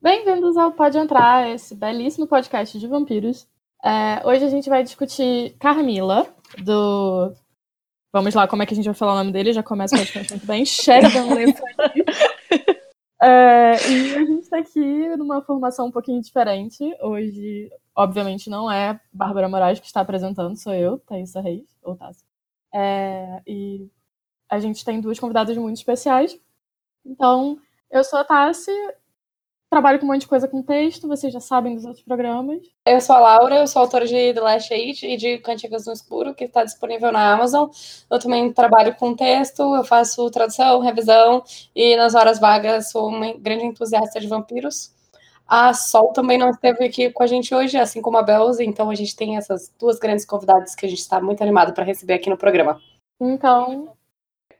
Bem-vindos ao Pode Entrar, esse belíssimo podcast de vampiros. É, hoje a gente vai discutir Carmila, do. Vamos lá, como é que a gente vai falar o nome dele? Já começa praticamente muito bem. Sheridan Lefranc. É, e a gente está aqui numa formação um pouquinho diferente. Hoje, obviamente, não é Bárbara Moraes que está apresentando, sou eu, Thaisa Reis, ou Tassi. É, e a gente tem duas convidadas muito especiais. Então, eu sou a Tassi, trabalho com um monte de coisa com texto, vocês já sabem dos outros programas. Eu sou a Laura, eu sou autora de The Last Eight e de Cantigas no Escuro, que está disponível na Amazon. Eu também trabalho com texto, eu faço tradução, revisão e nas horas vagas sou uma grande entusiasta de vampiros. A Sol também não esteve aqui com a gente hoje, assim como a Belza, então a gente tem essas duas grandes convidadas que a gente está muito animado para receber aqui no programa. Então.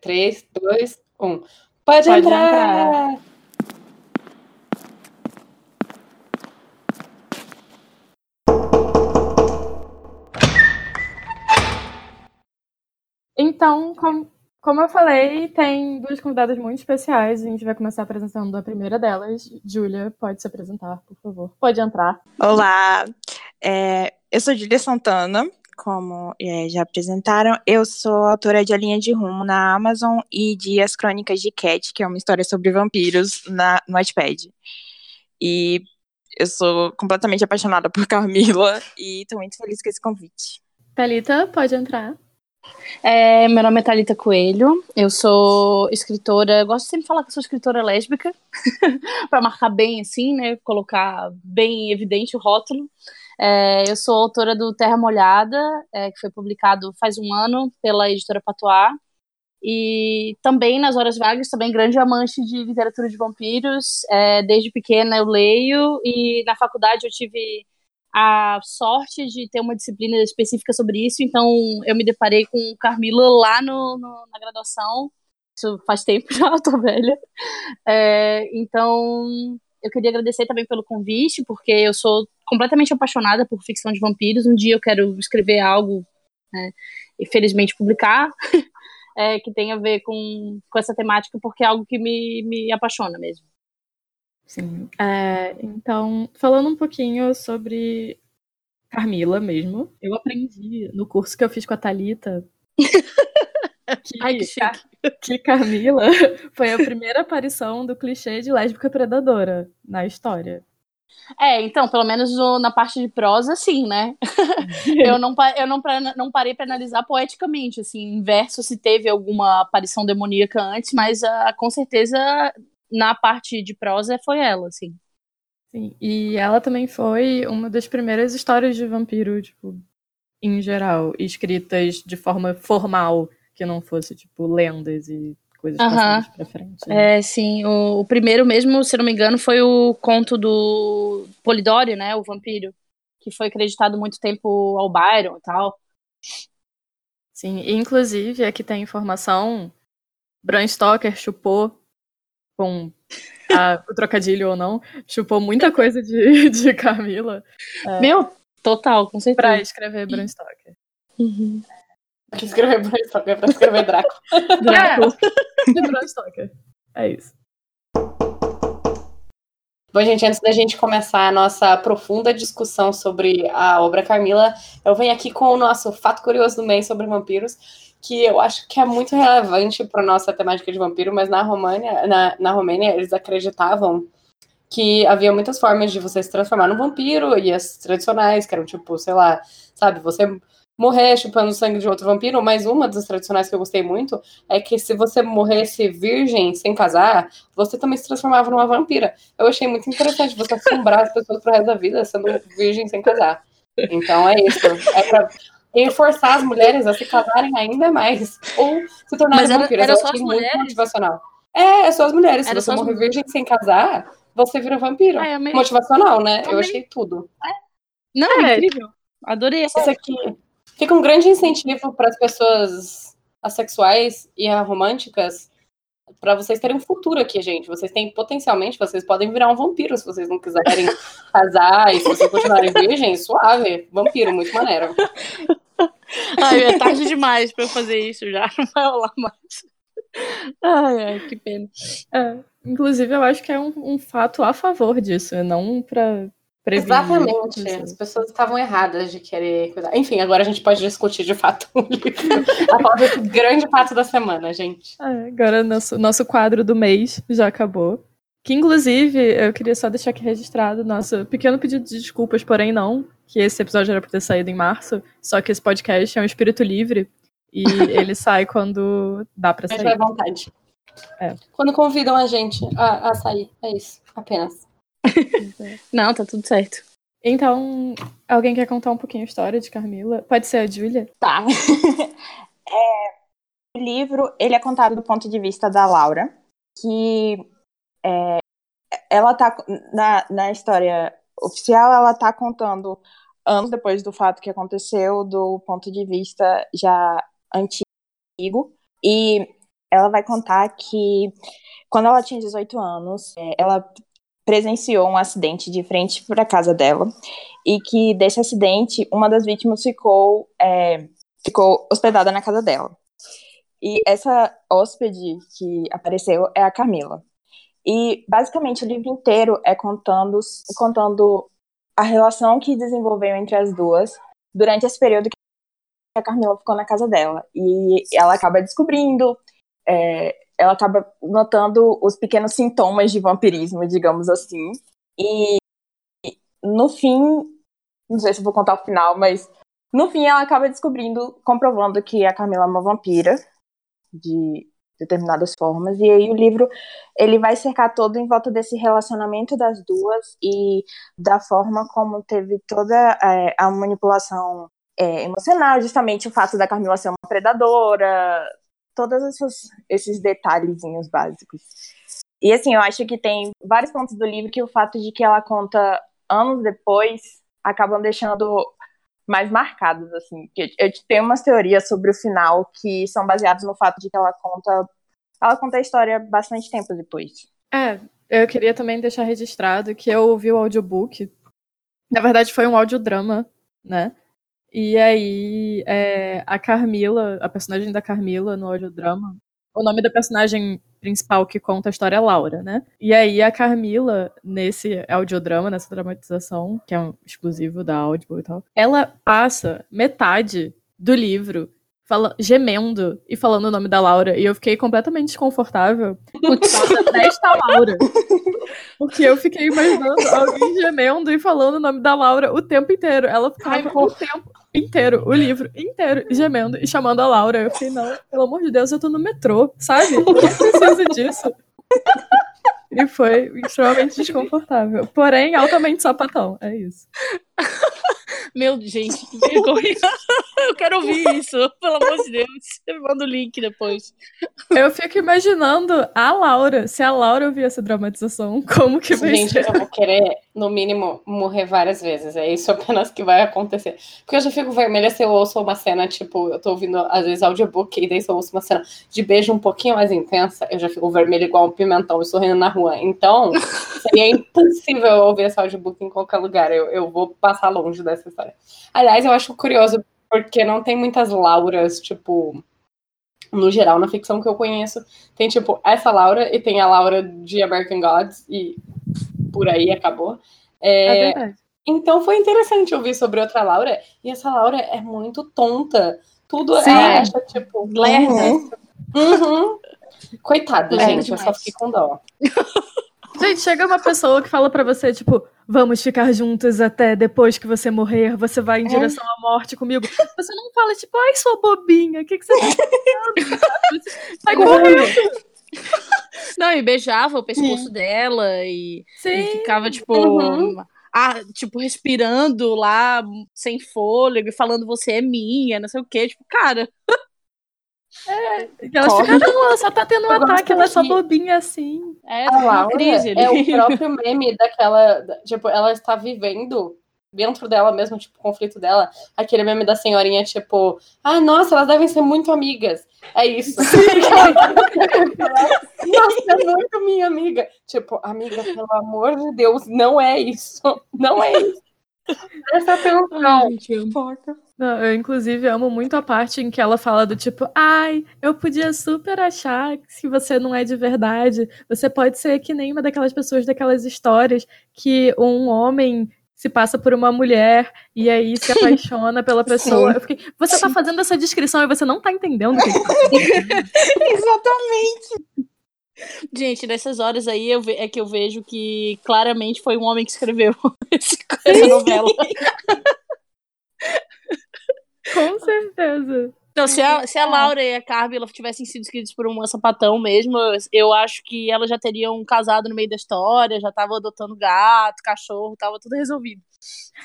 3, 2, 1. Pode, Pode entrar! entrar. Então, com, como eu falei, tem duas convidadas muito especiais. A gente vai começar apresentando a primeira delas. Júlia, pode se apresentar, por favor. Pode entrar. Olá, é, eu sou Júlia Santana, como é, já apresentaram. Eu sou autora de A Linha de Rumo na Amazon e de As Crônicas de Cat, que é uma história sobre vampiros na, no Wattpad. E eu sou completamente apaixonada por Camila e estou muito feliz com esse convite. Thalita, pode entrar. É, meu nome é Thalita Coelho, eu sou escritora, gosto sempre de falar que sou escritora lésbica, para marcar bem assim, né, colocar bem evidente o rótulo. É, eu sou autora do Terra Molhada, é, que foi publicado faz um ano pela editora Patois, e também nas horas vagas, também grande amante de literatura de vampiros, é, desde pequena eu leio, e na faculdade eu tive a sorte de ter uma disciplina específica sobre isso, então eu me deparei com Carmila lá no, no na graduação. Isso faz tempo já, eu tô velha. É, então, eu queria agradecer também pelo convite, porque eu sou completamente apaixonada por ficção de vampiros. Um dia eu quero escrever algo né, e felizmente publicar, é, que tenha a ver com, com essa temática, porque é algo que me, me apaixona mesmo. Sim. É, então, falando um pouquinho sobre Carmila mesmo, eu aprendi no curso que eu fiz com a Thalita que, Ai, que, que Carmila foi a primeira aparição do clichê de lésbica predadora na história. É, então, pelo menos na parte de prosa, sim, né? eu não, eu não, não parei para analisar poeticamente, assim, em verso se teve alguma aparição demoníaca antes, mas uh, com certeza na parte de prosa foi ela, assim. Sim, e ela também foi uma das primeiras histórias de vampiro, tipo, em geral, escritas de forma formal, que não fosse, tipo, lendas e coisas uhum. passadas pra frente. Né? É, sim. O, o, primeiro mesmo, se não me engano, foi o conto do Polidori, né? O vampiro. Que foi acreditado muito tempo ao Byron e tal. Sim, e inclusive aqui tem informação. Bram Stoker chupou com a, o trocadilho ou não, chupou muita coisa de, de Camila. É, Meu, total, com certeza. Pra escrever Bram Stoker. Uhum. Pra escrever Bram Stoker, pra escrever Draco. Draco. É, Bram Stoker. É isso. Bom, gente, antes da gente começar a nossa profunda discussão sobre a obra Camila, eu venho aqui com o nosso fato curioso do mês sobre vampiros que eu acho que é muito relevante para nossa temática de vampiro, mas na România, na, na Romênia, eles acreditavam que havia muitas formas de você se transformar num vampiro, e as tradicionais, que eram tipo, sei lá, sabe, você morrer chupando sangue de outro vampiro, mas uma das tradicionais que eu gostei muito é que se você morresse virgem sem casar, você também se transformava numa vampira. Eu achei muito interessante você assombrar as pessoas pro resto da vida sendo virgem sem casar. Então é isso. É pra e forçar as mulheres a se casarem ainda mais. Ou se tornarem vampiras. Era só as mulheres? muito motivacional. É, é só as mulheres. Era se você morrer as... virgem sem casar, você vira vampiro. Ah, Motivacional, né? Eu, eu achei tudo. É. Não, é incrível. Adorei essa. Isso aqui fica um grande incentivo para as pessoas assexuais e românticas para vocês terem um futuro aqui, gente. Vocês têm potencialmente, vocês podem virar um vampiro se vocês não quiserem casar e se vocês continuarem virgem, suave. Vampiro, muito maneiro. Ai, é tarde demais para eu fazer isso já, não vai rolar mais. Ai, ai, que pena. É, Inclusive, eu acho que é um, um fato a favor disso, não pra prevenir. Exatamente. As pessoas estavam erradas de querer cuidar. Enfim, agora a gente pode discutir de fato o livro. a grande fato da semana, gente. É, agora nosso, nosso quadro do mês já acabou. Que, inclusive, eu queria só deixar aqui registrado nosso pequeno pedido de desculpas, porém não, que esse episódio era pra ter saído em março, só que esse podcast é um espírito livre e ele sai quando dá pra Mas sair. vai à vontade. É. Quando convidam a gente a, a sair. É isso. Apenas. Não, tá tudo certo. Então, alguém quer contar um pouquinho a história de Carmila? Pode ser a Júlia? Tá. É, o livro, ele é contado do ponto de vista da Laura, que é, ela tá, na, na história oficial, ela tá contando anos depois do fato que aconteceu, do ponto de vista já antigo, e ela vai contar que quando ela tinha 18 anos, é, ela presenciou um acidente de frente para a casa dela, e que desse acidente, uma das vítimas ficou é, ficou hospedada na casa dela. E essa hóspede que apareceu é a Camila. E basicamente o livro inteiro é contando, contando a relação que desenvolveu entre as duas durante esse período que a Camila ficou na casa dela. E ela acaba descobrindo, é, ela acaba notando os pequenos sintomas de vampirismo, digamos assim. E no fim, não sei se vou contar o final, mas no fim, ela acaba descobrindo, comprovando que a Camila é uma vampira de determinadas formas. E aí o livro ele vai cercar todo em volta desse relacionamento das duas e da forma como teve toda é, a manipulação é, emocional, justamente o fato da Camila ser uma predadora, todos esses, esses detalhezinhos básicos. E assim, eu acho que tem vários pontos do livro que o fato de que ela conta anos depois acabam deixando mais marcadas, assim. Eu tenho umas teorias sobre o final que são baseadas no fato de que ela conta. Ela conta a história bastante tempo depois. É, eu queria também deixar registrado que eu ouvi o audiobook. Na verdade, foi um audiodrama, né? E aí, é, a Carmila, a personagem da Carmila no audiodrama, o nome da personagem principal que conta a história é Laura, né? E aí a Carmila, nesse audiodrama, nessa dramatização, que é um exclusivo da Audible e tal, ela passa metade do livro fala, gemendo e falando o nome da Laura. E eu fiquei completamente desconfortável por causa desta Laura. Porque eu fiquei imaginando alguém gemendo e falando o nome da Laura o tempo inteiro. Ela ficava o tempo inteiro, o livro inteiro, gemendo e chamando a Laura. Eu fiquei, não, pelo amor de Deus, eu tô no metrô, sabe? Eu não preciso disso. E foi extremamente desconfortável. Porém, altamente sapatão. É isso. Meu, gente, que vergonha. Eu quero ouvir isso, pelo amor de Deus. Você me manda o link depois. Eu fico imaginando a Laura, se a Laura ouvir essa dramatização, como que vai Gente, ser? eu vou querer, no mínimo, morrer várias vezes. É isso apenas que vai acontecer. Porque eu já fico vermelha se eu ouço uma cena, tipo, eu tô ouvindo, às vezes, audiobook, e daí se eu ouço uma cena de beijo um pouquinho mais intensa, eu já fico vermelha igual um pimentão e sorrindo na rua. Então, seria impossível eu ouvir esse audiobook em qualquer lugar. Eu, eu vou passar longe dessa história. Aliás, eu acho curioso, porque não tem muitas Lauras, tipo, no geral, na ficção que eu conheço. Tem, tipo, essa Laura e tem a Laura de American Gods, e por aí acabou. É É, verdade. então foi interessante ouvir sobre outra Laura, e essa Laura é muito tonta. Tudo Sim. ela acha, tipo, Lerda. Uhum. Uhum. Coitada, Lerda gente, eu só demais. fiquei com dó. Gente, chega uma pessoa que fala pra você, tipo, vamos ficar juntos até depois que você morrer, você vai em É. direção à morte comigo. Você não fala, tipo, ai, sua bobinha, o que, que você tá fazendo? Sai correndo. Não, e beijava o pescoço dela e, e Sim. ficava, tipo, Uhum. ah, tipo, respirando lá, sem fôlego, e falando você é minha, não sei o quê. Tipo, cara, Elas Corre. ficam, não, ela só tá tendo um Eu ataque, ela é só bobinha assim. é A tá uma Laura crise é o próprio meme daquela. da- Tipo, ela está vivendo dentro dela mesmo, tipo, o conflito dela. Aquele meme da senhorinha, tipo, ah, nossa, elas devem ser muito amigas. É isso. nossa, é muito minha amiga. Tipo, amiga, pelo amor de Deus, não é isso. Não é isso. Presta atenção. Não, eu, inclusive, amo muito a parte em que ela fala do tipo, ai, eu podia super achar que se você não é de verdade, você pode ser que nem uma daquelas pessoas daquelas histórias que um homem se passa por uma mulher e aí se apaixona pela pessoa. Eu fiquei, você tá fazendo essa descrição e você não tá entendendo o que tá Exatamente. Gente, nessas horas aí eu é que eu vejo que claramente foi um homem que escreveu essa novela. Com certeza. Então, se a, se a Laura e a Carmela tivessem sido escritos por um sapatão mesmo, eu- eu acho que elas já teriam casado no meio da história, já estavam adotando gato, cachorro, tava tudo resolvido.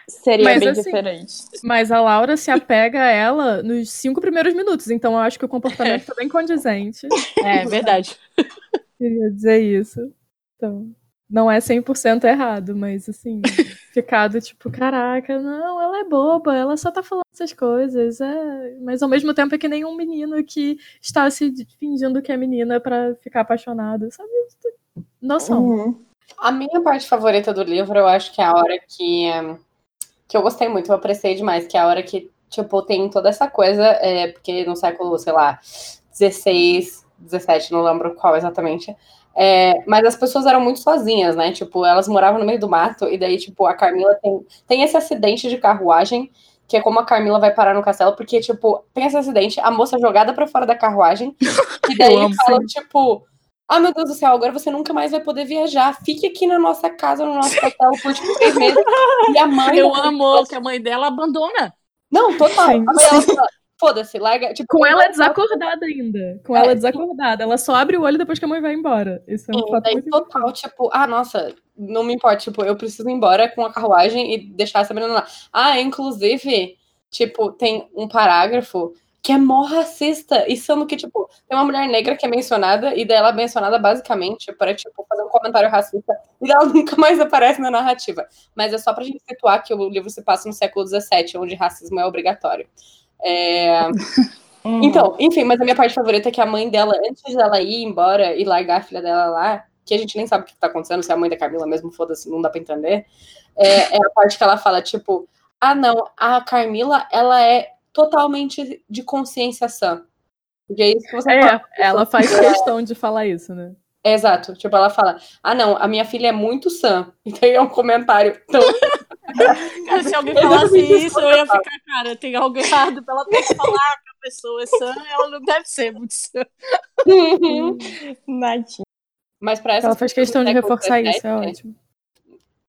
Seria Mas, bem assim, diferente. Mas a Laura se apega a ela nos cinco primeiros minutos, então eu acho que o comportamento tá bem condizente. É verdade. Queria dizer isso. Então, não é 100% errado, mas assim, ficado tipo, caraca, não, ela é boba, ela só tá falando essas coisas. É... Mas ao mesmo tempo é que nem um menino que está se fingindo que é menina pra ficar apaixonado, sabe? Noção. Uhum. A minha parte favorita do livro, eu acho que é a hora que. que eu gostei muito, eu apreciei demais, que é a hora que, tipo, tem toda essa coisa, é, porque no século, sei lá, 16, 17, não lembro qual exatamente. É, mas as pessoas eram muito sozinhas, né? Tipo, elas moravam no meio do mato, e daí, tipo, a Carmila tem, tem esse acidente de carruagem, que é como a Carmila vai parar no castelo, porque, tipo, tem esse acidente, a moça é jogada pra fora da carruagem, e daí amo, falam, tipo, ah, meu Deus do céu, agora você nunca mais vai poder viajar. Fique aqui na nossa casa, no nosso castelo, por tipo três meses. E a mãe. Eu amo que a mãe dela abandona. Não, total. Sim, a mãe dela fala, foda-se, larga. Tipo, Com ela é desacordada ainda. Com É, ela é desacordada. Ela só abre o olho depois que a mãe vai embora. Isso é um Sim, fato daí total, tipo, ah, nossa, não me importa, tipo, eu preciso ir embora com a carruagem e deixar essa menina lá. Ah, inclusive, tipo, tem um parágrafo que é mó racista, e sendo que, tipo, tem uma mulher negra que é mencionada, e daí ela é mencionada basicamente para, tipo, fazer um comentário racista, e ela nunca mais aparece na narrativa. Mas é só pra gente situar que o livro se passa no século XVII, onde racismo é obrigatório. É... Uhum. Então, enfim, mas a minha parte favorita é que a mãe dela, antes dela ir embora e largar a filha dela lá, que a gente nem sabe o que tá acontecendo, se é a mãe da Camila mesmo, foda-se, não dá pra entender, é, é a parte que ela fala, tipo, ah, não, a Carmila, ela é totalmente de consciência sã. Porque é isso que você É, fala. ela faz questão de falar isso, né? É, exato. Tipo, ela fala, ah, não, a minha filha é muito sã. E daí é um comentário. Então, Cara, se alguém falasse isso, eu ia ficar, cara, tem algo errado pra ela ter que falar que a pessoa é sã, ela não deve ser muito sã. Nadinha. mas pra essa Ela faz questão de reforçar isso, é ótimo.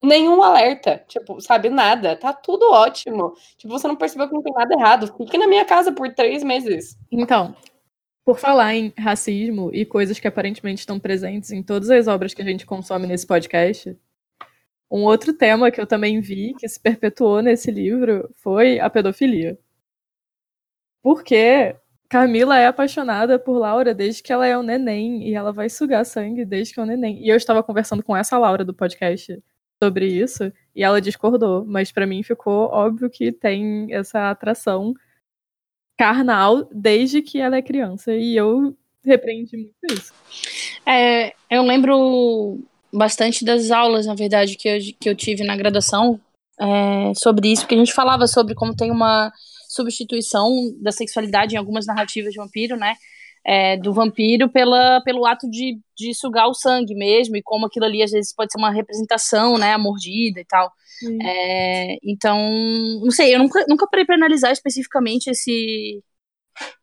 nenhum alerta, tipo, sabe, nada. Tá tudo ótimo. Tipo, você não percebeu que não tem nada errado. Fique na minha casa por três meses. Então, por falar em racismo e coisas que aparentemente estão presentes em todas as obras que a gente consome nesse podcast, um outro tema que eu também vi que se perpetuou nesse livro foi a pedofilia. Porque Camila é apaixonada por Laura desde que ela é um neném e ela vai sugar sangue desde que é um neném. E eu estava conversando com essa Laura do podcast sobre isso e ela discordou, mas pra mim ficou óbvio que tem essa atração carnal desde que ela é criança. E eu repreendi muito isso. É, eu lembro bastante das aulas, na verdade, que eu, que eu tive na graduação é, sobre isso, porque a gente falava sobre como tem uma substituição da sexualidade em algumas narrativas de vampiro, né? É, do vampiro pela, pelo ato de, de sugar o sangue mesmo, e como aquilo ali às vezes pode ser uma representação, né? A mordida e tal. Sim. É, então, não sei, eu nunca, nunca parei pra analisar especificamente esse,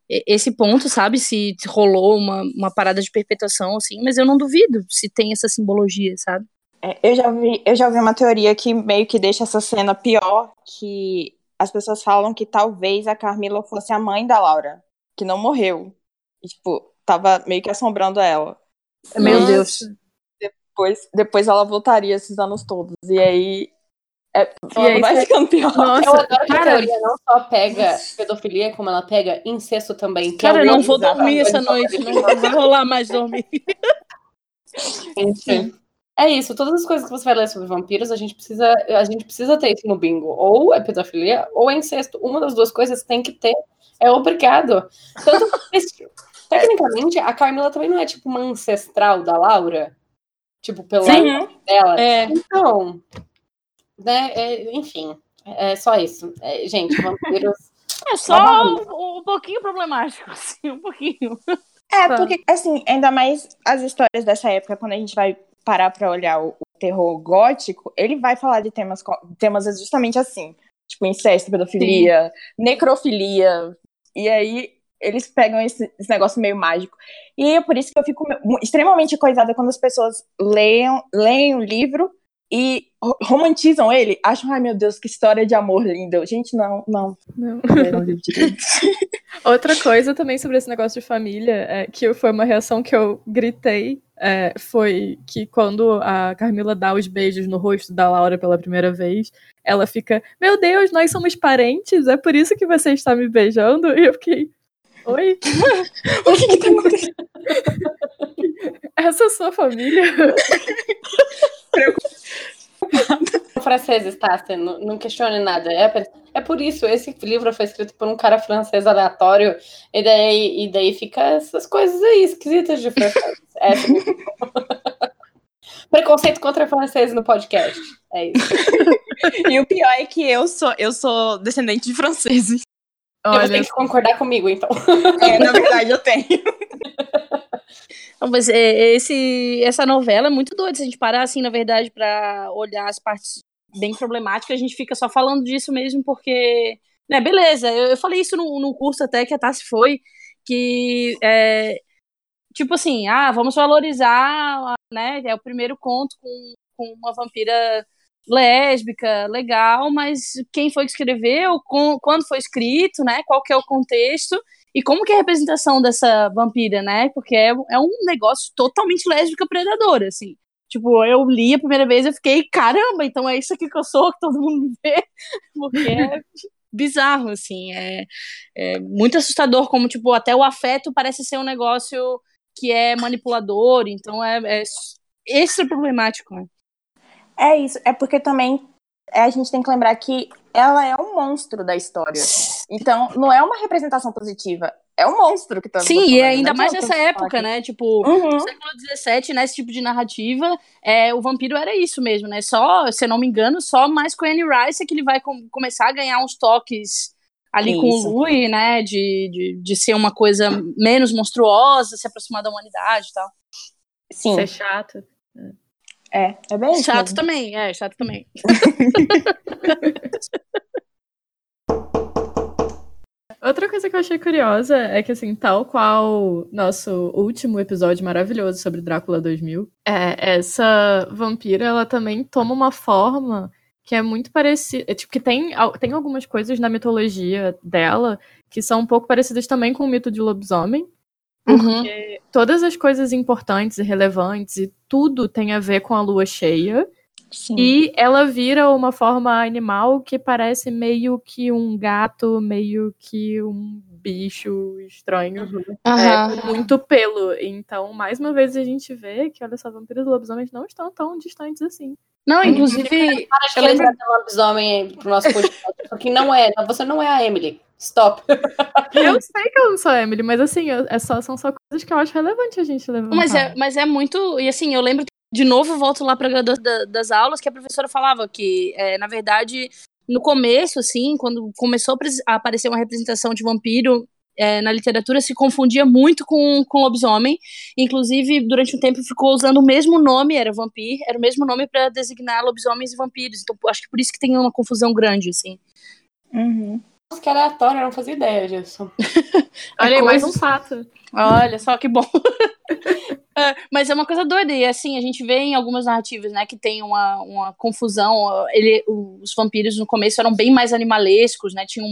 esse ponto, sabe? Se rolou uma, uma parada de perpetuação, assim, mas eu não duvido se tem essa simbologia, sabe? É, eu, já vi, eu já vi uma teoria que meio que deixa essa cena pior, que as pessoas falam que talvez a Carmila fosse a mãe da Laura, que não morreu. E, tipo, tava meio que assombrando ela. Meu Nossa. Deus. Depois, depois ela voltaria esses anos todos. E aí. É, E aí vai ficando pior. Nossa, Eu adoro que a cara. teoria não só pega pedofilia, como ela pega incesto também. que é Cara, o eu não vou dormir essa noite, não vai rolar mais dormir. Gente, É isso, todas as coisas que você vai ler sobre vampiros, a gente precisa, a gente precisa ter isso no bingo. Ou é pedofilia, ou é incesto. Uma das duas coisas tem que ter. É obrigado. Tanto que, tecnicamente, a Carmila também não é tipo uma ancestral da Laura. Tipo, pela Sim. dela. É, Então, né, é, enfim, É só isso. É, gente, vampiros. É só um, um pouquinho problemático, assim, um pouquinho. É, porque, assim, ainda mais as histórias dessa época, quando a gente vai parar pra olhar o, o terror gótico, ele vai falar de temas, temas justamente assim. Tipo, incesto, pedofilia, Sim. necrofilia. E aí, eles pegam esse, esse, negócio meio mágico. E é por isso que eu fico extremamente coisada quando as pessoas leiam, leem o livro e romantizam ele, acham, ai meu Deus, que história de amor linda. Gente, não, não. Não. Outra coisa também sobre esse negócio de família, é, que foi uma reação que eu gritei, é, foi que quando a Carmila dá os beijos no rosto da Laura pela primeira vez, ela fica, meu Deus, nós somos parentes, é por isso que você está me beijando? E eu fiquei, oi? o que que tá acontecendo? Essa é a sua família? franceses, tá? Você não, não questione nada. É, é por isso, esse livro foi escrito por um cara francês aleatório, e daí, e daí fica essas coisas aí esquisitas de francês. É, Preconceito contra franceses no podcast. É isso. e o pior é que eu sou, eu sou descendente de franceses. Olha, você tem que concordar comigo, então. É, na verdade, eu tenho. Não, mas é, esse, essa novela é muito doida. Se a gente parar, assim, na verdade, para olhar as partes bem problemáticas, a gente fica só falando disso mesmo porque. Né, beleza, eu, eu falei isso no, no curso até que a Tassi foi, que é, tipo assim, ah, vamos valorizar, né? É o primeiro conto com, com uma vampira lésbica, legal, mas quem foi que escreveu, com, quando foi escrito, né? Qual que é o contexto? E como que é a representação dessa vampira, né? Porque é, é um negócio totalmente lésbica predadora, assim. Tipo, eu li a primeira vez e fiquei, caramba, então é isso aqui que eu sou, que todo mundo vê. Porque é bizarro, assim. É, é muito assustador, como, tipo, até o afeto parece ser um negócio que é manipulador, então é, é extra problemático, né? É isso, é porque também é, a gente tem que lembrar que ela é um monstro da história. Então, não é uma representação positiva. É um monstro que tá Sim, e ainda mais nessa época, né? Tipo, uhum. no século XVII, nesse tipo de narrativa, é, o vampiro era isso mesmo, né? Só, se eu não me engano, só mais com Anne Rice é que ele vai com, começar a ganhar uns toques ali isso. com o Louis, né? De, de, de ser uma coisa menos monstruosa, se aproximar da humanidade e tal. Sim. Ser chato. É, é bem Chato mesmo. também, é, chato também. Outra coisa que eu achei curiosa é que, assim, tal qual nosso último episódio maravilhoso sobre Drácula 2000, é, essa vampira, ela também toma uma forma que é muito parecida. É, tipo, que tem, tem algumas coisas na mitologia dela que são um pouco parecidas também com o mito de lobisomem. Porque uhum. todas as coisas importantes e relevantes e tudo tem a ver com a lua cheia. Sim. E ela vira uma forma animal que parece meio que um gato, meio que um bicho estranho. Uhum. É, com muito pelo. Então, mais uma vez, a gente vê que, olha só, vampiros e lobisomens não estão tão distantes assim. Não, inclusive. Para que lembro... lobisomem pro nosso podcast. porque não é. Você não é a Emily. Stop. eu sei que eu não sou a Emily, mas assim, é só, são só coisas que eu acho relevante a gente levantar. Mas é, mas é muito. E assim, eu lembro de novo volto lá para das, das aulas que a professora falava que, é, na verdade, no começo, assim, quando começou a aparecer uma representação de vampiro é, na literatura, se confundia muito com, com lobisomem. Inclusive, durante um tempo ficou usando o mesmo nome, era vampir, era o mesmo nome para designar lobisomens e vampiros. Então, acho que por isso que tem uma confusão grande, assim. Uhum. Nossa, que aleatório, eu não fazia ideia disso. Olha aí, mais um fato. Olha só que bom. é, mas é uma coisa doida, e assim, a gente vê em algumas narrativas, né, que tem uma, uma confusão. Ele, os vampiros no começo eram bem mais animalescos, né? Tinham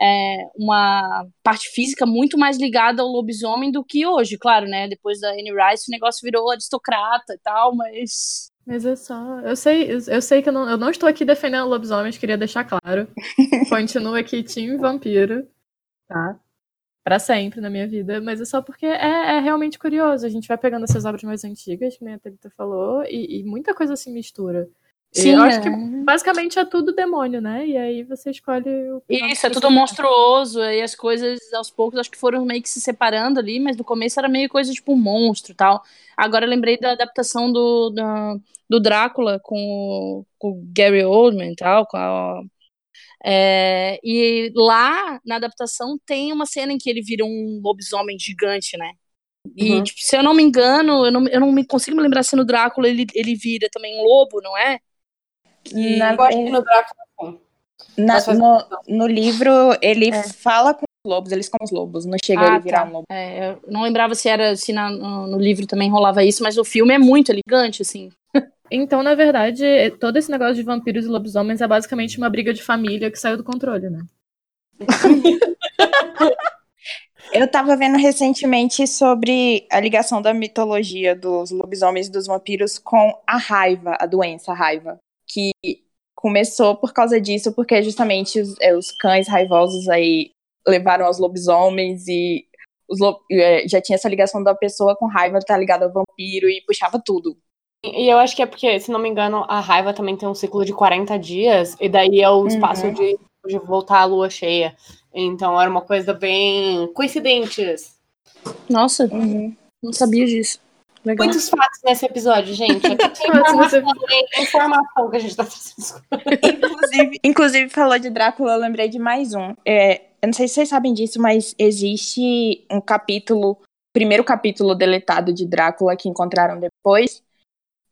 é, uma parte física muito mais ligada ao lobisomem do que hoje, claro, né? Depois da Anne Rice, o negócio virou aristocrata e tal, mas mas é só. Eu sei, eu sei que eu não, eu não estou aqui defendendo lobisomens, queria deixar claro. Continuo aqui, Team Vampiro. Tá? Pra sempre na minha vida. Mas é só porque é, é realmente curioso. A gente vai pegando essas obras mais antigas, que nem a Thalita falou, e, e muita coisa se mistura. Sim, eu é. acho que basicamente é tudo demônio, né? E aí você escolhe o. Isso, é tudo monstruoso. E as coisas, aos poucos, acho que foram meio que se separando ali, mas no começo era meio coisa tipo um monstro tal. Agora eu lembrei da adaptação do, do, do Drácula com, com o Gary Oldman e tal, com a É, e lá, na adaptação, tem uma cena em que ele vira um lobisomem gigante, né? E, Uhum. tipo, se eu não me engano, eu não, eu não me consigo me lembrar se no Drácula ele, ele vira também um lobo, não é? Que- Na- Eu acho que no Drácula. Na- no, no livro, ele É. fala com os lobos, eles com os lobos, não chega Ah, ele virar tá. um lobo. É, eu não lembrava se era se na- no, no livro também rolava isso, mas o filme é muito elegante, assim. Então, na verdade, todo esse negócio de vampiros e lobisomens é basicamente uma briga de família que saiu do controle, né? Eu tava vendo recentemente sobre a ligação da mitologia dos lobisomens e dos vampiros com a raiva, a doença a raiva, que começou por causa disso, porque justamente os, é, os cães raivosos aí levaram aos lobisomens e os lo- é, já tinha essa ligação da pessoa com raiva tá ligada ao vampiro e puxava tudo. E eu acho que é porque, se não me engano, a raiva também tem um ciclo de 40 dias, e daí é o espaço Uhum. de, de voltar à lua cheia. Então era uma coisa bem coincidentes. Nossa, não sabia disso. Legal. Muitos fatos nesse episódio, gente. Informação, informação que a gente tá. Inclusive, inclusive, falou de Drácula, eu lembrei de mais um. É, eu não sei se vocês sabem disso, mas existe um capítulo, primeiro capítulo deletado de Drácula que encontraram depois,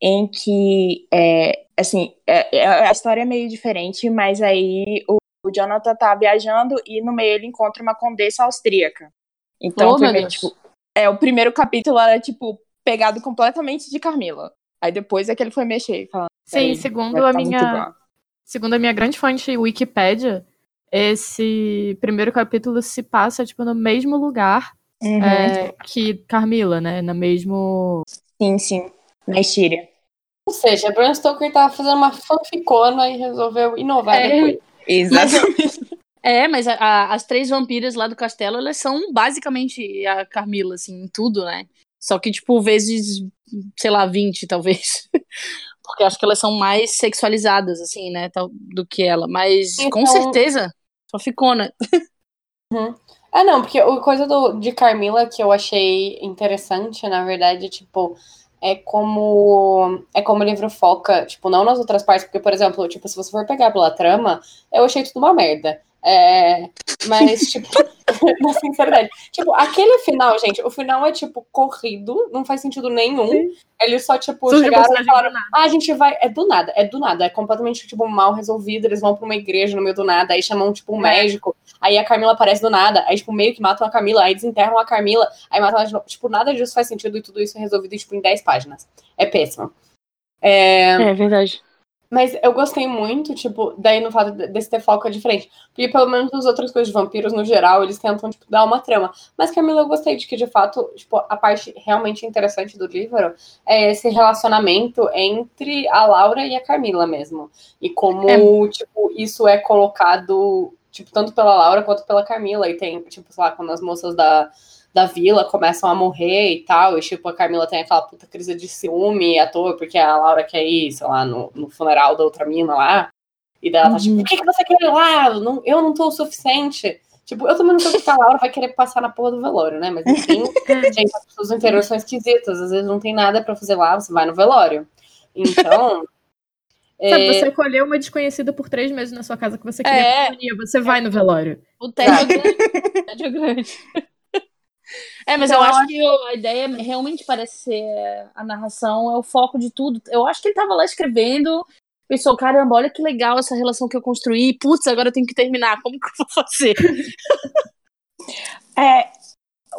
em que, é, assim, é- é- a história é meio diferente, mas aí o, o Jonathan tá viajando e no meio ele encontra uma condessa austríaca. Então, Oh, primeiro, tipo, é, o primeiro capítulo era, tipo, pegado completamente de Carmila. Aí depois é que ele foi mexer, falando. Sim, "Peraí, segundo a minha, igual." segundo a minha grande fonte Wikipédia, esse primeiro capítulo se passa, tipo, no mesmo lugar Uhum. é, que Carmila, né? No mesmo... Sim, sim. Na Estíria. Ou seja, Bram Stoker tava fazendo uma fanficona e resolveu inovar É. depois. Exatamente. É, mas a- a- as três vampiras lá do castelo, elas são basicamente a Carmila, assim, em tudo, né? Só que, tipo, vezes, sei lá, 20, talvez. Porque acho que elas são mais sexualizadas, assim, né? Do que ela. Mas, com Então- certeza, só ficou, né? Ah, não, porque a coisa do, de Carmila que eu achei interessante, na verdade, tipo, é como é como o livro foca, tipo, não nas outras partes, porque, por exemplo, tipo, se você for pegar pela trama, eu achei tudo uma merda. É, mas, tipo, na sinceridade, tipo, aquele final, gente, o final é, tipo, corrido, não faz sentido nenhum. Eles só, tipo, Surge o chegaram e falaram, ah, a gente vai. É do nada, é do nada. É completamente, tipo, mal resolvido. Eles vão pra uma igreja no meio do nada. Aí chamam, tipo, um médico. Aí a Camila aparece do nada. Aí, tipo, meio que matam a Camila. Aí desenterram a Camila. Aí matam ela de novo. Tipo, nada disso faz sentido. E tudo isso é resolvido, tipo, em 10 páginas. É péssimo. É, É verdade. Mas eu gostei muito, tipo, daí no fato de- desse ter foco é diferente. Porque pelo menos as outras coisas de vampiros, no geral, eles tentam, tipo, dar uma trama. Mas Camila, eu gostei de que, de fato, tipo, a parte realmente interessante do livro é esse relacionamento entre a Laura e a Camila mesmo. E como, tipo, isso é colocado, tipo, tanto pela Laura quanto pela Camila. E tem, tipo, sei lá, quando as moças da, da vila começam a morrer e tal, e tipo, a Camila tem aquela puta crise de ciúme à toa, porque a Laura quer ir, sei lá, no, no funeral da outra mina lá. E daí ela tá tipo, por que, que você quer ir lá? Eu não, eu não tô o suficiente. Tipo, eu também não sei porque a Laura vai querer passar na porra do velório, né? Mas enfim, gente, as pessoas do interior são esquisitas. Às vezes não tem nada pra fazer lá, você vai no velório. Então. Sabe, é, você acolheu uma desconhecida por três meses na sua casa que você queria É. companhia, você vai no velório. O tédio é grande. O tédio é grande. É, mas Então, eu acho que a ideia realmente parece ser a narração, é o foco de tudo. Eu acho que ele tava lá escrevendo, pensou, caramba, olha que legal essa relação que eu construí, putz, agora eu tenho que terminar, como que eu vou fazer? É,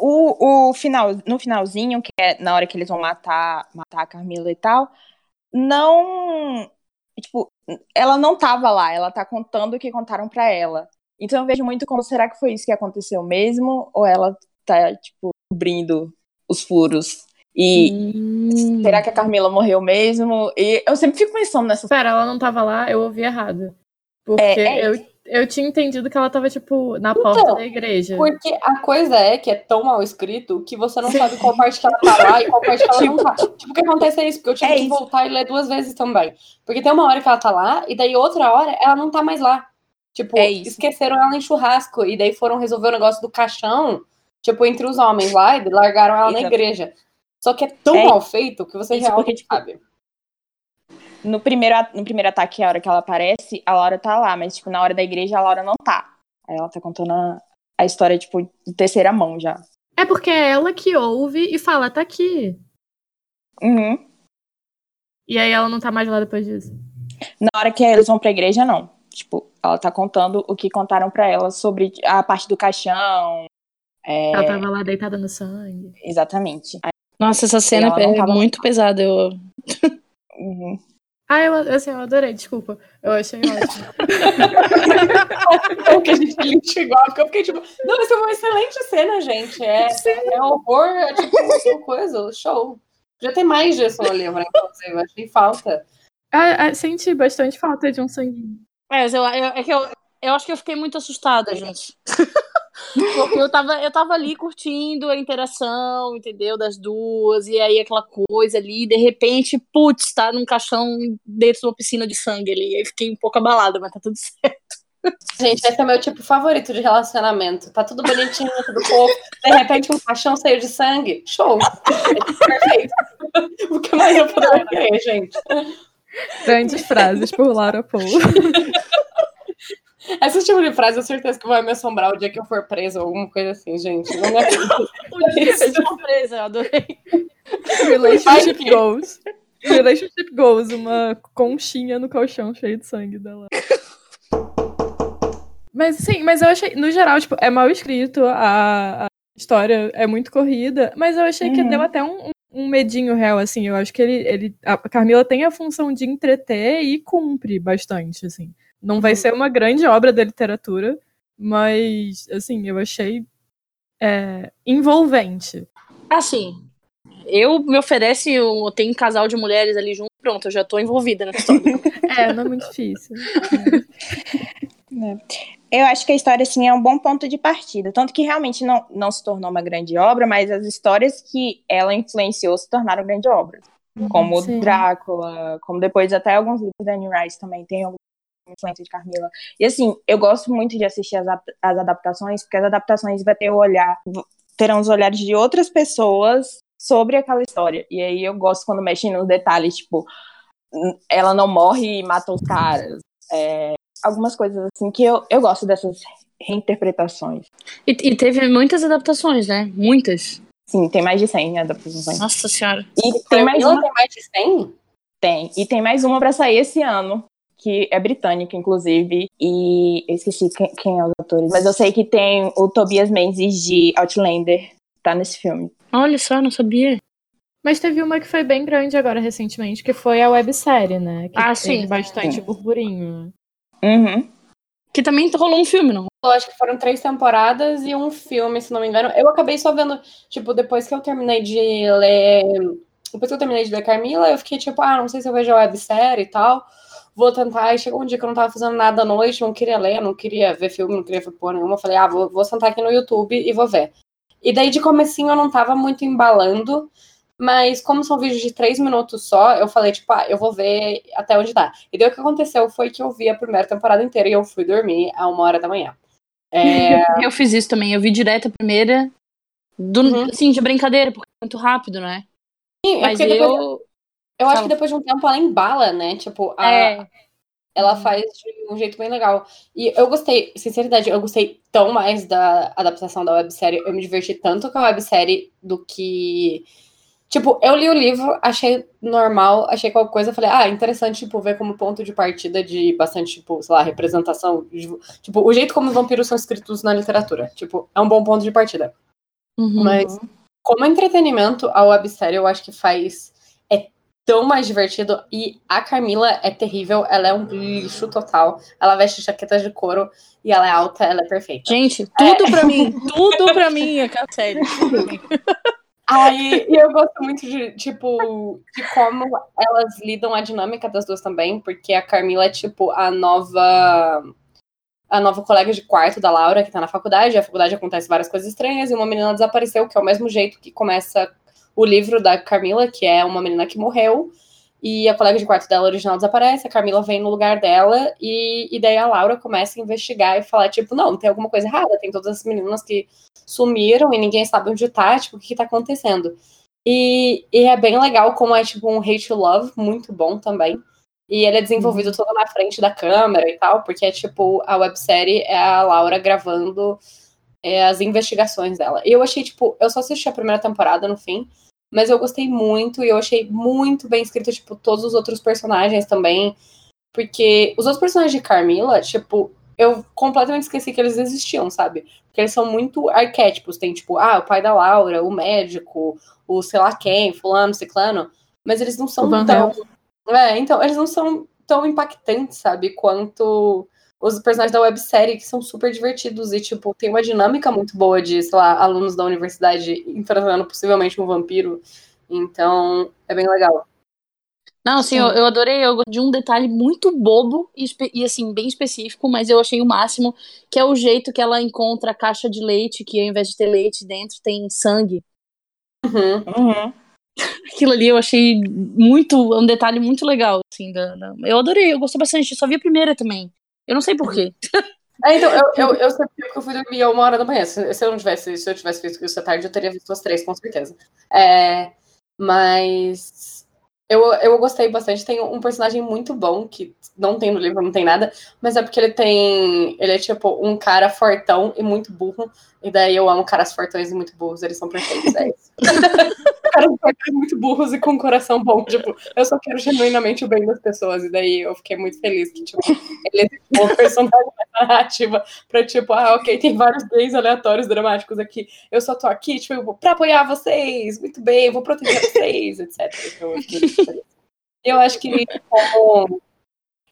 o, o final, no finalzinho, que é na hora que eles vão matar, matar a Carmila e tal, não. Tipo, ela não tava lá, ela tá contando o que contaram pra ela. Então eu vejo muito como será que foi isso que aconteceu mesmo? Ou ela tá, tipo, cobrindo os furos? E Hum. será que a Carmila morreu mesmo? E eu sempre fico pensando nessas Pera, ela não tava lá, eu ouvi errado. Porque É, é eu, eu tinha entendido que ela tava, tipo, na porta Então, da igreja. Porque a coisa é que é tão mal escrito que você não sabe qual parte que ela tá lá e qual parte que ela não tá. Tipo, o que acontece é isso, porque eu tive É que isso. voltar e ler duas vezes também. Porque tem uma hora que ela tá lá, e daí outra hora ela não tá mais lá. Tipo, É esqueceram ela em churrasco, e daí foram resolver o negócio do caixão, tipo, entre os homens lá, e largaram ela na Exato. igreja. Só que é tão É mal feito que você realmente porque, tipo, sabe. no primeiro, no primeiro ataque, a hora que ela aparece, a Laura tá lá, mas, tipo, na hora da igreja, a Laura não tá. Aí ela tá contando a, a história, tipo, de terceira mão já. É porque é ela que ouve e fala, tá aqui. Uhum. E aí ela não tá mais lá depois disso. Na hora que eles vão pra igreja, não. Tipo, ela tá contando o que contaram pra ela sobre a parte do caixão. É, Ela tava lá deitada no sangue. Exatamente. Aí, Nossa, essa cena é tava- muito pesada. Eu... uhum. Ah, eu, assim, eu adorei, desculpa. Eu achei ótimo. Como que a gente lixo igual, porque eu fiquei tipo, não, isso é uma excelente cena, gente. É, é horror, é tipo uma coisa, show. Já tem mais disso no livro, inclusive, eu achei falta. Ah, ah, senti bastante falta de um sanguinho. É, mas eu, eu- é que eu, eu acho que eu fiquei muito assustada, gente. Porque eu tava, eu tava ali curtindo a interação, entendeu? Das duas, e aí aquela coisa ali, de repente, putz, tá num caixão dentro de uma piscina de sangue ali. Aí fiquei um pouco abalada, mas tá tudo certo. Gente, esse é meu tipo favorito de relacionamento. Tá tudo bonitinho, tudo fofo. De repente, um caixão cheio de sangue. Show. Perfeito. O que mais eu poderia querer, gente? Grandes frases por Laura Paul. Esse tipo de frase, eu tenho certeza que vai me assombrar o dia que eu for preso ou alguma coisa assim, gente. Não acredito. Um dia de surpresa, eu adorei. Relationship goals. Relationship goals, uma conchinha no colchão cheio de sangue dela. Mas sim, mas eu achei, no geral, tipo, é mal escrito, a, a história é muito corrida, mas eu achei que Uhum. deu até um, um medinho real, assim. Eu acho que ele, ele. A Carmila tem a função de entreter e cumpre bastante, assim. Não vai ser uma grande obra da literatura, mas, assim, eu achei é, envolvente. Assim, eu me oferece, eu tenho um casal de mulheres ali junto, pronto, eu já tô envolvida nessa história. É, não é muito difícil. Eu acho que a história, assim, é um bom ponto de partida. Tanto que realmente não, não se tornou uma grande obra, mas as histórias que ela influenciou se tornaram grande obras. Como Sim. Drácula, como depois até alguns livros da Anne Rice também tem alguma influência de Carmila. E assim, eu gosto muito de assistir as, as adaptações, porque as adaptações vai ter o olhar, terão os olhares de outras pessoas sobre aquela história. E aí eu gosto quando mexem nos detalhes, tipo, ela não morre e mata os caras. É, algumas coisas assim que eu, eu gosto dessas reinterpretações. E, e teve muitas adaptações, né? Muitas. Sim, tem mais de 100 adaptações. Nossa senhora. E tem mais uma, tem mais de 100? tem. E tem mais uma pra sair esse ano, que é britânica, inclusive. E eu esqueci quem, quem é os atores. Mas eu sei que tem o Tobias Menzies de Outlander, tá nesse filme. Olha só, não sabia. Mas teve uma que foi bem grande agora recentemente, que foi a websérie, né? Que Ah, sim. bastante Sim. burburinho. Uhum. Que também rolou um filme, não? Eu acho que foram três temporadas e um filme, se não me engano. Eu acabei só vendo, tipo, depois que eu terminei de ler. Depois que eu terminei de ler Carmila, eu fiquei tipo, ah, não sei se eu vejo a websérie e tal. Vou tentar. E chegou um dia que eu não tava fazendo nada à noite, não queria ler, não queria ver filme, não queria ver porra nenhuma. Eu falei, ah, vou, vou sentar aqui no YouTube e vou ver. E daí de comecinho eu não tava muito embalando. Mas como são vídeos de três minutos só, eu falei, tipo, ah, eu vou ver até onde dá. E daí o que aconteceu foi que eu vi a primeira temporada inteira e eu fui dormir a uma hora da manhã. É, Eu fiz isso também. Eu vi direto a primeira. Do, Uhum. Assim, de brincadeira, porque é muito rápido, né? sim, é Mas porque depois- eu. acho que depois de um tempo ela embala, né? Tipo, a- É. ela faz de um jeito bem legal. E eu gostei, sinceridade, eu gostei tão mais da adaptação da websérie. Eu me diverti tanto com a websérie do que. Tipo, eu li o livro, achei normal, achei qualquer coisa, falei, ah, interessante, tipo, ver como ponto de partida de bastante, tipo, sei lá, representação. de- tipo, o jeito como os vampiros são escritos na literatura. Tipo, é um bom ponto de partida. Uhum. Mas, como entretenimento, a websérie eu acho que faz. É tão mais divertido. E a Camila é terrível, ela é um lixo total. Ela veste jaquetas de couro e ela é alta, ela é perfeita. Gente, tudo pra mim. Tudo pra mim, pra mim. Aí, eu gosto muito de, tipo, de como elas lidam a dinâmica das duas também, porque a Carmila é, tipo, a nova. A nova colega de quarto da Laura, que tá na faculdade. A faculdade acontece várias coisas estranhas, e uma menina desapareceu, que é o mesmo jeito que começa o livro da Carmila, que é uma menina que morreu. E a colega de quarto dela original desaparece, a Carmila vem no lugar dela, e, e daí a Laura começa a investigar e falar, tipo, não, tem alguma coisa errada, tem todas as meninas que sumiram e ninguém sabe onde tá, tipo, o que, que tá acontecendo. E, e é bem legal como é, tipo, um hate love, muito bom também. E ele é desenvolvido todo na frente da câmera e tal, porque é tipo, a websérie é a Laura gravando é, as investigações dela. E eu achei, tipo, eu só assisti a primeira temporada no fim, mas eu gostei muito e eu achei muito bem escrito, tipo, todos os outros personagens também. Porque os outros personagens de Carmila, tipo, eu completamente esqueci que eles existiam, sabe? Porque eles são muito arquétipos. Tem, tipo, ah, o pai da Laura, o médico, o sei lá quem, fulano, ciclano. Mas eles não são tão. É, então, eles não são tão impactantes, sabe, quanto os personagens da websérie, que são super divertidos e, tipo, tem uma dinâmica muito boa de, sei lá, alunos da universidade enfrentando possivelmente um vampiro. Então, é bem legal. Não, assim, eu, eu, adorei. Eu de um detalhe muito bobo e, e, assim, bem específico, mas eu achei o máximo, que é o jeito que ela encontra a caixa de leite, que ao invés de ter leite dentro, tem sangue. Uhum. Uhum. Aquilo ali eu achei muito, um detalhe muito legal, assim, da, da, eu adorei, eu gostei bastante, eu só vi a primeira também. Eu não sei porquê. É, então, eu, eu, eu sei porque eu fui dormir uma hora da manhã. Se, se eu não tivesse, se eu tivesse visto isso à tarde, eu teria visto as três, com certeza. É, mas eu, eu gostei bastante. Tem um personagem muito bom, que não tem no livro, não tem nada, mas é porque ele tem. Ele é tipo um cara fortão e muito burro. E daí eu amo caras fortões e muito burros, eles são perfeitos. É isso. caras muito burros e com um coração bom. Tipo, eu só quero genuinamente o bem das pessoas. E daí eu fiquei muito feliz que, tipo, ele é uma personagem narrativa pra, tipo, ah, ok, tem vários gays aleatórios dramáticos aqui. Eu só tô aqui, tipo, pra apoiar vocês. Muito bem, vou proteger vocês, etc. Então, eu acho que como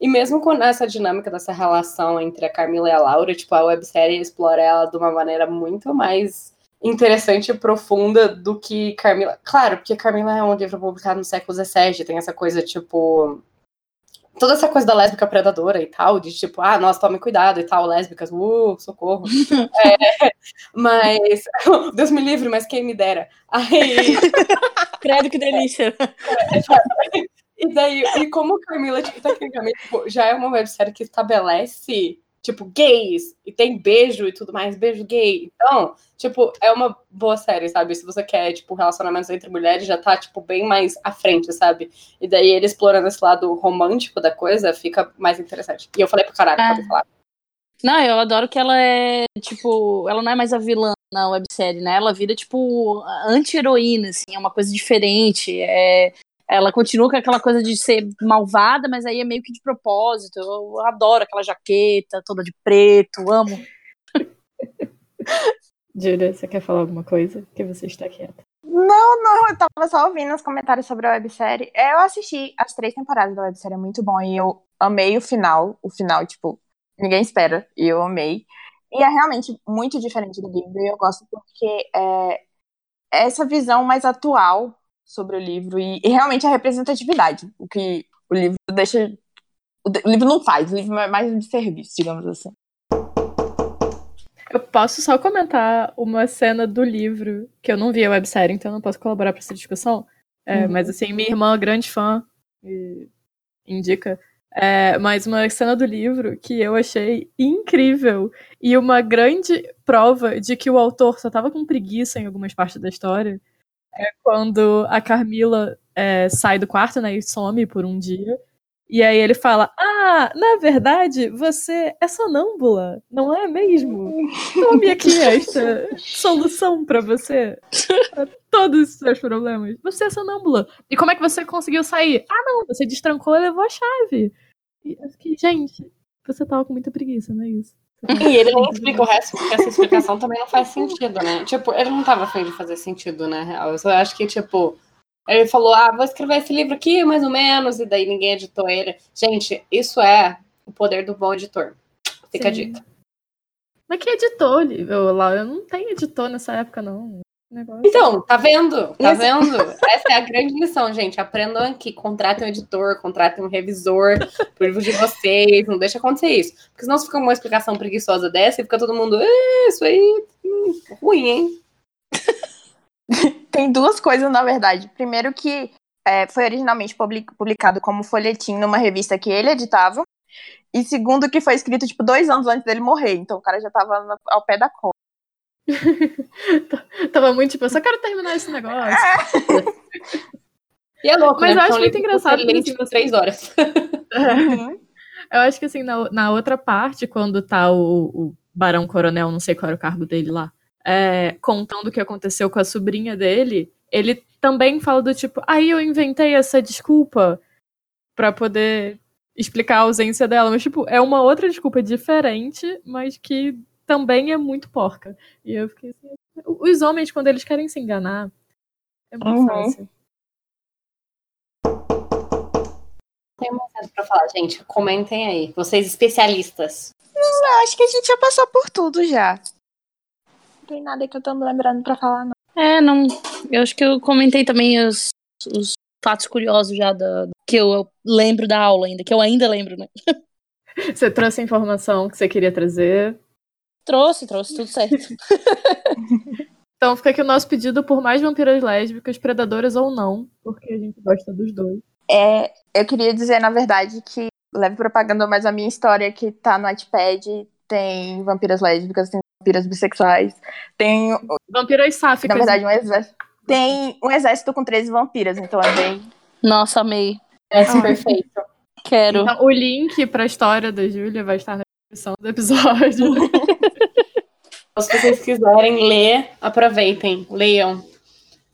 e mesmo com essa dinâmica dessa relação entre a Camila e a Laura, tipo, a websérie explora ela de uma maneira muito mais interessante e profunda do que Carmila. Claro, porque Carmila é um livro publicado no século XVII, tem essa coisa, tipo. Toda essa coisa da lésbica predadora e tal, de tipo, ah, nossa, tome cuidado e tal, lésbicas, uh, socorro. é, mas, Deus me livre, mas quem me dera. Aí. Credo que delícia. É, e daí, e como Carmila, tipo, tecnicamente, tipo, já é uma websérie que estabelece tipo, gays, e tem beijo e tudo mais, beijo gay. Então, tipo, é uma boa série, sabe? Se você quer, tipo, relacionamentos entre mulheres, já tá, tipo, bem mais à frente, sabe? E daí ele explorando esse lado romântico da coisa, fica mais interessante. E eu falei pro caralho, é. pode falar. Não, eu adoro que ela é, tipo, ela não é mais a vilã na websérie, né? Ela vira, tipo, anti-heroína, assim, é uma coisa diferente. É, ela continua com aquela coisa de ser malvada, mas aí é meio que de propósito. Eu adoro aquela jaqueta toda de preto, amo. Júlia, você quer falar alguma coisa? Que você está quieta. Não, não, eu tava só ouvindo os comentários sobre a websérie. Eu assisti as três temporadas da websérie, é muito bom. E eu amei o final. O final, tipo, ninguém espera. E eu amei. E é realmente muito diferente do livro. E eu gosto porque é essa visão mais atual sobre o livro e, e, realmente a representatividade, o que o livro deixa. O livro não faz, o livro é mais de serviço, digamos assim. Eu posso só comentar uma cena do livro, que eu não vi a websérie, então não posso colaborar para essa discussão. É, uhum. Mas assim, minha irmã, grande fã, indica. É, mas uma cena do livro que eu achei incrível e uma grande prova de que o autor só tava com preguiça em algumas partes da história é quando a Carmila é, sai do quarto, né, e some por um dia. E aí ele fala: Ah, na verdade, você é sonâmbula, não é mesmo? Tome aqui esta solução para você. Pra todos os seus problemas. Você é sonâmbula. E como é que você conseguiu sair? Ah, não, você destrancou e levou a chave. E eu fiquei, gente, você tava com muita preguiça, não é isso? E ele nem explica o resto, porque essa explicação também não faz sentido, né? Tipo, ele não tava afim de fazer sentido, né, real. Eu só acho que, tipo, ele falou, ah, vou escrever esse livro aqui, mais ou menos, e daí ninguém editou ele. Gente, isso é o poder do bom editor. Fica Sim. a dica. Mas que editor, lá? Eu não tenho editor nessa época, não. Negócio. Então, tá vendo? Tá vendo? Essa é a grande lição, gente. Aprendam aqui, contratem um editor, contratem um revisor pro livro de vocês, não deixa acontecer isso. Porque senão se fica uma explicação preguiçosa dessa e fica todo mundo, isso aí, hum, ruim, hein? Tem duas coisas, na verdade. Primeiro que é, foi originalmente publicado como folhetim numa revista que ele editava. E segundo que foi escrito, tipo, dois anos antes dele morrer. Então o cara já tava ao pé da cola. Tava muito tipo, eu só quero terminar esse negócio. É. E é louco, Mas né? eu acho é um muito engraçado tipo, três horas. Eu acho que assim, na, na outra parte, quando tá o, o Barão Coronel, não sei qual era o cargo dele lá, é, contando o que aconteceu com a sobrinha dele, ele também fala do tipo, aí eu inventei essa desculpa pra poder explicar a ausência dela. Mas, tipo, é uma outra desculpa diferente, mas que também é muito porca. E eu fiquei assim, os homens, quando eles querem se enganar, é muito Uhum. fácil. Tem mais nada pra falar, gente. Comentem aí. Vocês especialistas. Eu acho que a gente já passou por tudo já. Não tem nada que eu tô me lembrando pra falar, não. É, não. Eu acho que eu comentei também os, os fatos curiosos já da, que eu, eu lembro da aula ainda, que eu ainda lembro, né? Você trouxe a informação que você queria trazer. Trouxe, trouxe, tudo certo. Então fica aqui o nosso pedido por mais vampiras lésbicas, predadoras ou não, porque a gente gosta dos dois. É, eu queria dizer, na verdade, que leve propaganda, mas a minha história que tá no Wattpad tem vampiras lésbicas, tem vampiras bissexuais, tem, Vampiras sáficas. na verdade, um exército. Tem um exército com 13 vampiras, então é bem. Nossa, amei. É perfeito. Quero. Então, o link pra história da Júlia vai estar na descrição do episódio. Se vocês quiserem ler, aproveitem. Leiam.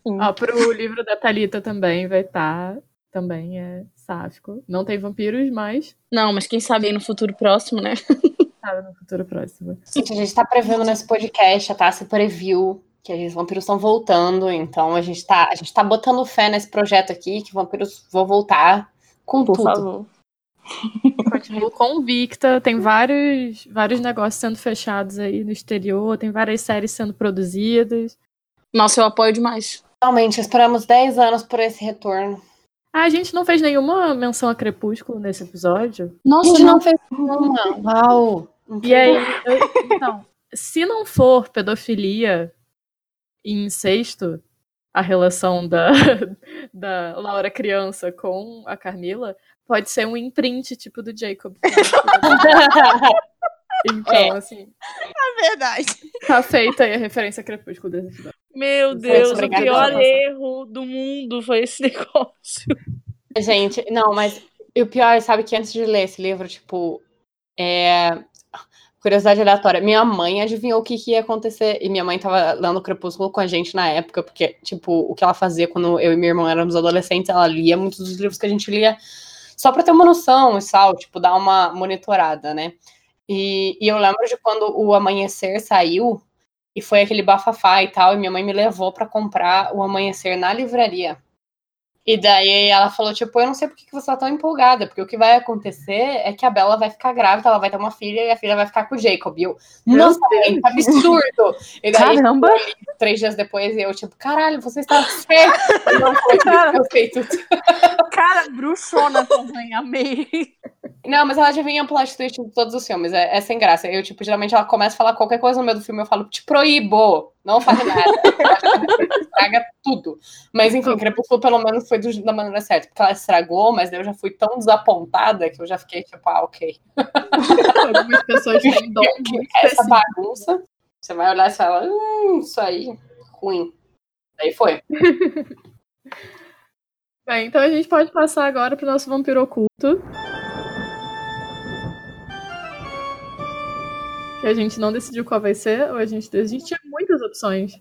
Ó, pro livro da Thalita também vai estar. Também é sáfico. Não tem vampiros, mas Não, mas quem sabe aí no futuro próximo, né? tá no futuro próximo. Gente, a gente tá prevendo nesse podcast, a Tassi previu que os vampiros estão voltando, então a gente, tá, a gente tá botando fé nesse projeto aqui, que vampiros vão voltar com Por tudo. favor. Continuo convicta. Tem vários, vários negócios sendo fechados aí no exterior, tem várias séries sendo produzidas. Nossa, eu apoio demais. Realmente, esperamos 10 anos por esse retorno. Ah, a gente não fez nenhuma menção a Crepúsculo nesse episódio. A Nossa, gente não. não fez uma. Uau! E aí, eu- então, se não for pedofilia e incesto, a relação da, da Laura criança com a Carmila, pode ser um imprint tipo do Jacob. Então, É. assim, É verdade. tá feita aí a referência a Crepúsculo desse episódio. Meu Deus, o pior erro do mundo foi esse negócio. Gente, não, mas o pior, sabe que antes de ler esse livro, tipo, é. Curiosidade aleatória. Minha mãe adivinhou o que, que ia acontecer. E minha mãe tava lendo Crepúsculo com a gente na época, porque, tipo, o que ela fazia quando eu e meu irmão éramos adolescentes, ela lia muitos dos livros que a gente lia só pra ter uma noção tal, tipo, dar uma monitorada, né? E, e eu lembro de quando o Amanhecer saiu, e foi aquele bafafá e tal, e minha mãe me levou pra comprar o Amanhecer na livraria. E daí ela falou, tipo, eu não sei por que você tá tão empolgada, porque o que vai acontecer é que a Bella vai ficar grávida, ela vai ter uma filha e a filha vai ficar com o Jacob. E eu, nossa, que absurdo! E daí, Caramba! três dias depois, eu, tipo, caralho, você está certo! Eu sei tudo. Cara, bruxona também, amei. Não, mas ela adivinha o plot twist de todos os filmes, é, é sem graça. Eu, tipo, geralmente ela começa a falar qualquer coisa no meio do filme, eu falo, te proíbo, não fale nada. Estraga tudo. Mas enfim, Crepúsculo pelo menos foi do- da maneira certa, porque ela estragou, mas daí eu já fui tão desapontada que eu já fiquei tipo, ah, ok. Algumas pessoas têm dom Essa bagunça, você vai olhar e fala, hum, isso aí, ruim. Daí foi. Bem, então a gente pode passar agora pro nosso vampiro oculto. Que a gente não decidiu qual vai ser, ou a gente, a gente tinha muitas opções.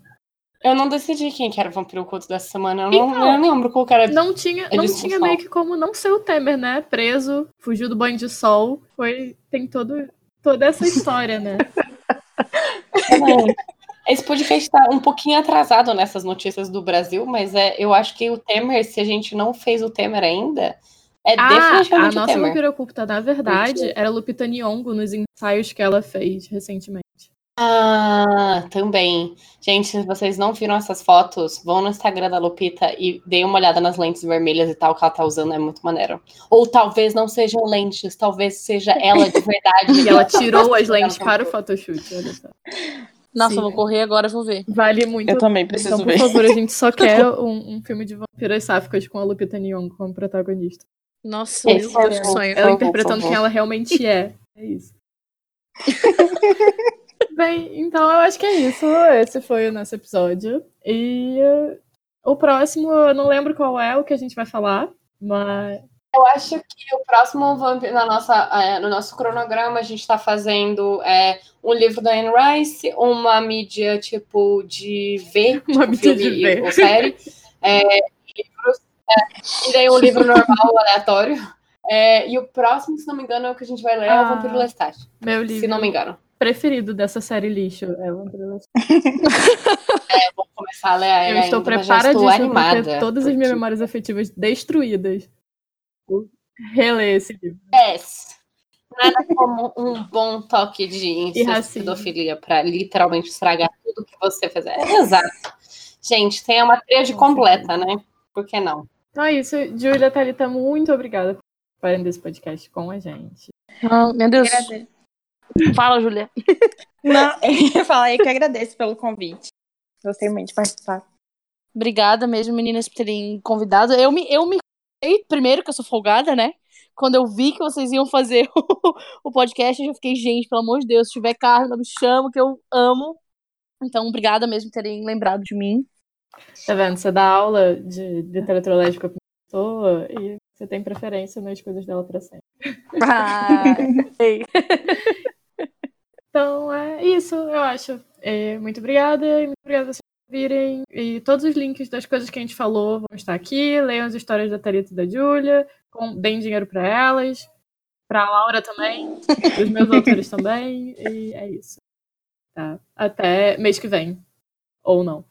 Eu não decidi quem que era o vampiro oculto dessa semana, eu não, Então, eu não lembro qual que era. Não tinha, não tinha meio que como não ser o Temer, né? Preso, fugiu do banho de sol. Foi, tem todo, toda essa história, né? Esse podcast tá um pouquinho atrasado nessas notícias do Brasil, mas é, eu acho que o Temer, se a gente não fez o Temer ainda, é Ah, a definitivamente o nossa Temer. vampira oculta, na verdade, era Lupita Nyong'o nos ensaios que ela fez recentemente. Ah, também. Gente, se vocês não viram essas fotos, vão no Instagram da Lupita e deem uma olhada nas lentes vermelhas e tal que ela tá usando, é muito maneiro. Ou talvez não sejam lentes, talvez seja ela de verdade. E ela tirou as lentes para o photoshoot, olha só. Nossa, Sim. eu vou correr agora, vou ver. Vale muito. Eu também preciso Então, por ver. favor, a gente só quer um, um filme de vampiras sáficas com a Lupita Nyong'o como protagonista. Nossa, Esse meu é Deus, sonho. Ela interpretando quem ela realmente é. É isso. Bem, então eu acho que é isso. Esse foi o nosso episódio. E uh, O próximo, eu não lembro qual é o que a gente vai falar, mas. Eu acho que o próximo na nossa, é, no nosso cronograma a gente está fazendo é, um livro da Anne Rice, uma mídia tipo de ver, Uma tipo, mídia filme de ver. ou série, é, é, e daí um livro normal, aleatório. É, e o próximo, se não me engano, é o que a gente vai ler é Ah, o Vampiro Lestat, Meu livro se não me engano. preferido dessa série lixo é o Vampiro Lestat. Vou começar a ler a Eu estou preparadíssima para ter todas as minhas memórias afetivas destruídas. Reler esse livro. Yes. Nada como um bom toque de incesto e pedofilia pra literalmente estragar tudo que você fizer. Exato. Gente, tem uma tríade Com completa, né? Por que não? Então é isso. Júlia Thalita, muito obrigada por participar desse podcast com a gente. Ah, meu Deus. Agradeço. Fala, Julia. Não, eu aí que agradeço pelo convite. Gostei muito de participar. Obrigada mesmo, meninas, por terem convidado. Eu me, eu me primeiro, que eu sou folgada, né? Quando eu vi que vocês iam fazer o, o podcast, eu já fiquei, gente, pelo amor de Deus, se tiver carne, me chama, que eu amo. Então, obrigada mesmo por terem lembrado de mim. Tá vendo? Você dá aula de literatura lésbica pra pessoa e você tem preferência nas coisas dela pra sempre. Ah, ei. Então é isso, eu acho. É, muito obrigada e muito obrigada por vocês virem. E todos os links das coisas que a gente falou vão estar aqui. Leiam as histórias da Thalita e da Júlia. Deem dinheiro pra elas. Pra Laura também. Dos meus autores também. E é isso. Tá? Até mês que vem. Ou não.